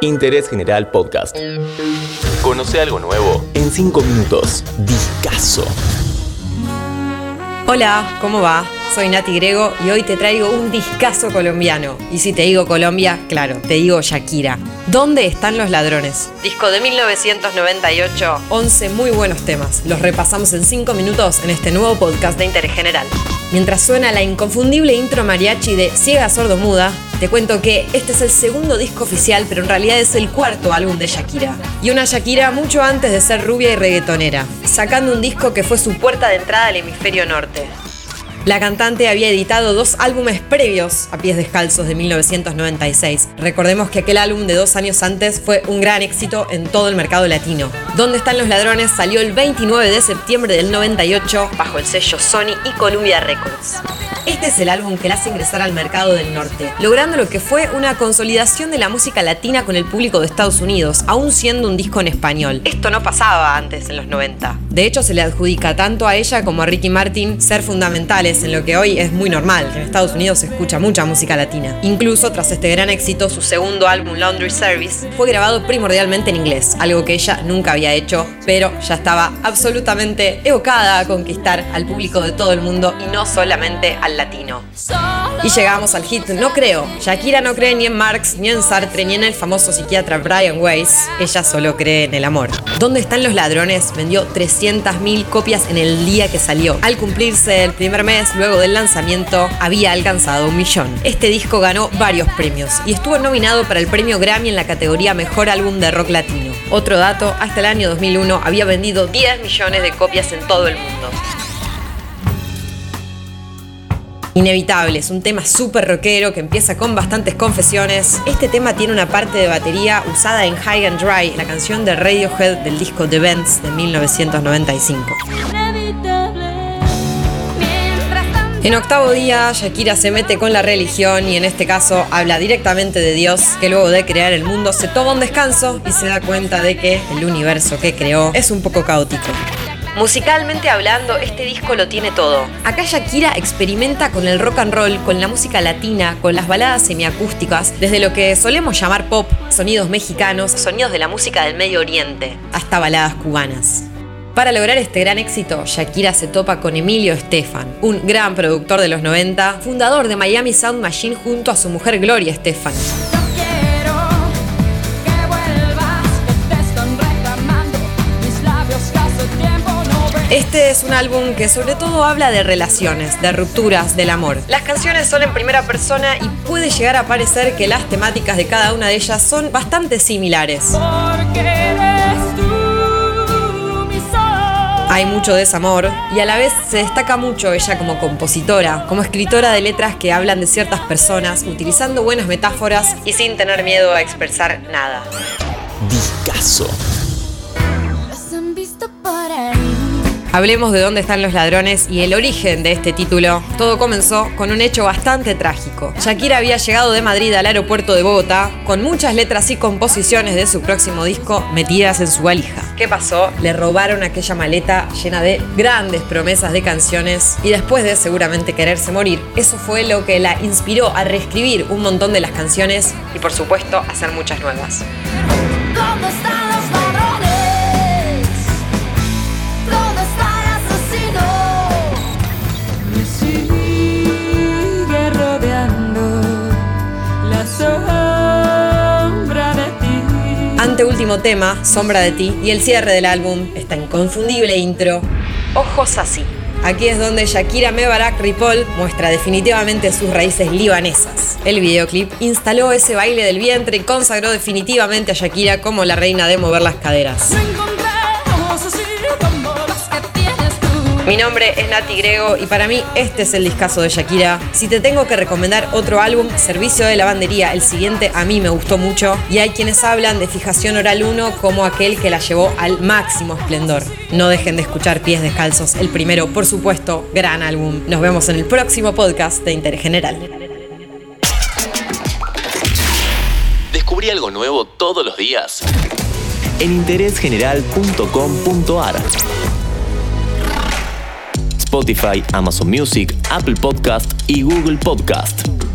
Interés General Podcast. Conoce algo nuevo en 5 minutos. Discaso. Hola, ¿cómo va? Soy Nati Grego y hoy te traigo un discazo colombiano. Y si te digo Colombia, claro, te digo Shakira. ¿Dónde están los ladrones? Disco de 1998, 11 muy buenos temas. Los repasamos en 5 minutos en este nuevo podcast de Interés General. Mientras suena la inconfundible intro mariachi de Ciega Sordo Muda, te cuento que este es el segundo disco oficial, pero en realidad es el cuarto álbum de Shakira. Y una Shakira mucho antes de ser rubia y reggaetonera, sacando un disco que fue su puerta de entrada al hemisferio norte. La cantante había editado dos álbumes previos a Pies Descalzos de 1996. Recordemos que aquel álbum de dos años antes fue un gran éxito en todo el mercado latino. ¿Dónde están los ladrones? salió el 29 de septiembre del 98 bajo el sello Sony y Columbia Records. Este es el álbum que la hace ingresar al mercado del norte, logrando lo que fue una consolidación de la música latina con el público de Estados Unidos, aún siendo un disco en español. Esto no pasaba antes en los 90. De hecho, se le adjudica tanto a ella como a Ricky Martin ser fundamentales en lo que hoy es muy normal. En Estados Unidos se escucha mucha música latina. Incluso tras este gran éxito, su segundo álbum, Laundry Service, fue grabado primordialmente en inglés, algo que ella nunca había hecho, pero ya estaba absolutamente evocada a conquistar al público de todo el mundo y no solamente al latino. Y llegamos al hit No Creo. Shakira no cree ni en Marx, ni en Sartre, ni en el famoso psiquiatra Brian Weiss. Ella solo cree en el amor. ¿Dónde están los ladrones? Vendió 300.000 copias en el día que salió. Al cumplirse el primer mes, luego del lanzamiento, había alcanzado un millón. Este disco ganó varios premios y estuvo nominado para el premio Grammy en la categoría Mejor Álbum de Rock Latino. Otro dato, hasta el año 2001 había vendido 10 millones de copias en todo el mundo. Inevitable, es un tema súper rockero que empieza con bastantes confesiones. Este tema tiene una parte de batería usada en High and Dry, la canción de Radiohead del disco The Vents de 1995. En octavo día, Shakira se mete con la religión y en este caso habla directamente de Dios, que luego de crear el mundo se toma un descanso y se da cuenta de que el universo que creó es un poco caótico. Musicalmente hablando, este disco lo tiene todo. Acá Shakira experimenta con el rock and roll, con la música latina, con las baladas semiacústicas, desde lo que solemos llamar pop, sonidos mexicanos, sonidos de la música del Medio Oriente, hasta baladas cubanas. Para lograr este gran éxito, Shakira se topa con Emilio Estefan, un gran productor de los 90, fundador de Miami Sound Machine junto a su mujer Gloria Estefan. Este es un álbum que sobre todo habla de relaciones, de rupturas, del amor. Las canciones son en primera persona y puede llegar a parecer que las temáticas de cada una de ellas son bastante similares. Hay mucho desamor y a la vez se destaca mucho ella como compositora, como escritora de letras que hablan de ciertas personas, utilizando buenas metáforas y sin tener miedo a expresar nada. Discaso. Hablemos de dónde están los ladrones y el origen de este título. Todo comenzó con un hecho bastante trágico. Shakira había llegado de Madrid al aeropuerto de Bogotá con muchas letras y composiciones de su próximo disco metidas en su valija. ¿Qué pasó? Le robaron aquella maleta llena de grandes promesas de canciones y después de seguramente quererse morir, eso fue lo que la inspiró a reescribir un montón de las canciones y por supuesto hacer muchas nuevas. ¿Dónde están último tema, Sombra de ti, y el cierre del álbum, esta inconfundible intro, Ojos así. Aquí es donde Shakira Mebarak Ripoll muestra definitivamente sus raíces libanesas. El videoclip instaló ese baile del vientre y consagró definitivamente a Shakira como la reina de mover las caderas. Mi nombre es Nati Grego y para mí este es el discazo de Shakira. Si te tengo que recomendar otro álbum, Servicio de Lavandería, el siguiente a mí me gustó mucho y hay quienes hablan de Fijación Oral 1 como aquel que la llevó al máximo esplendor. No dejen de escuchar Pies Descalzos, el primero, por supuesto, gran álbum. Nos vemos en el próximo podcast de Interés General. Descubrí algo nuevo todos los días en interésgeneral.com.ar. Spotify, Amazon Music, Apple Podcast y Google Podcast.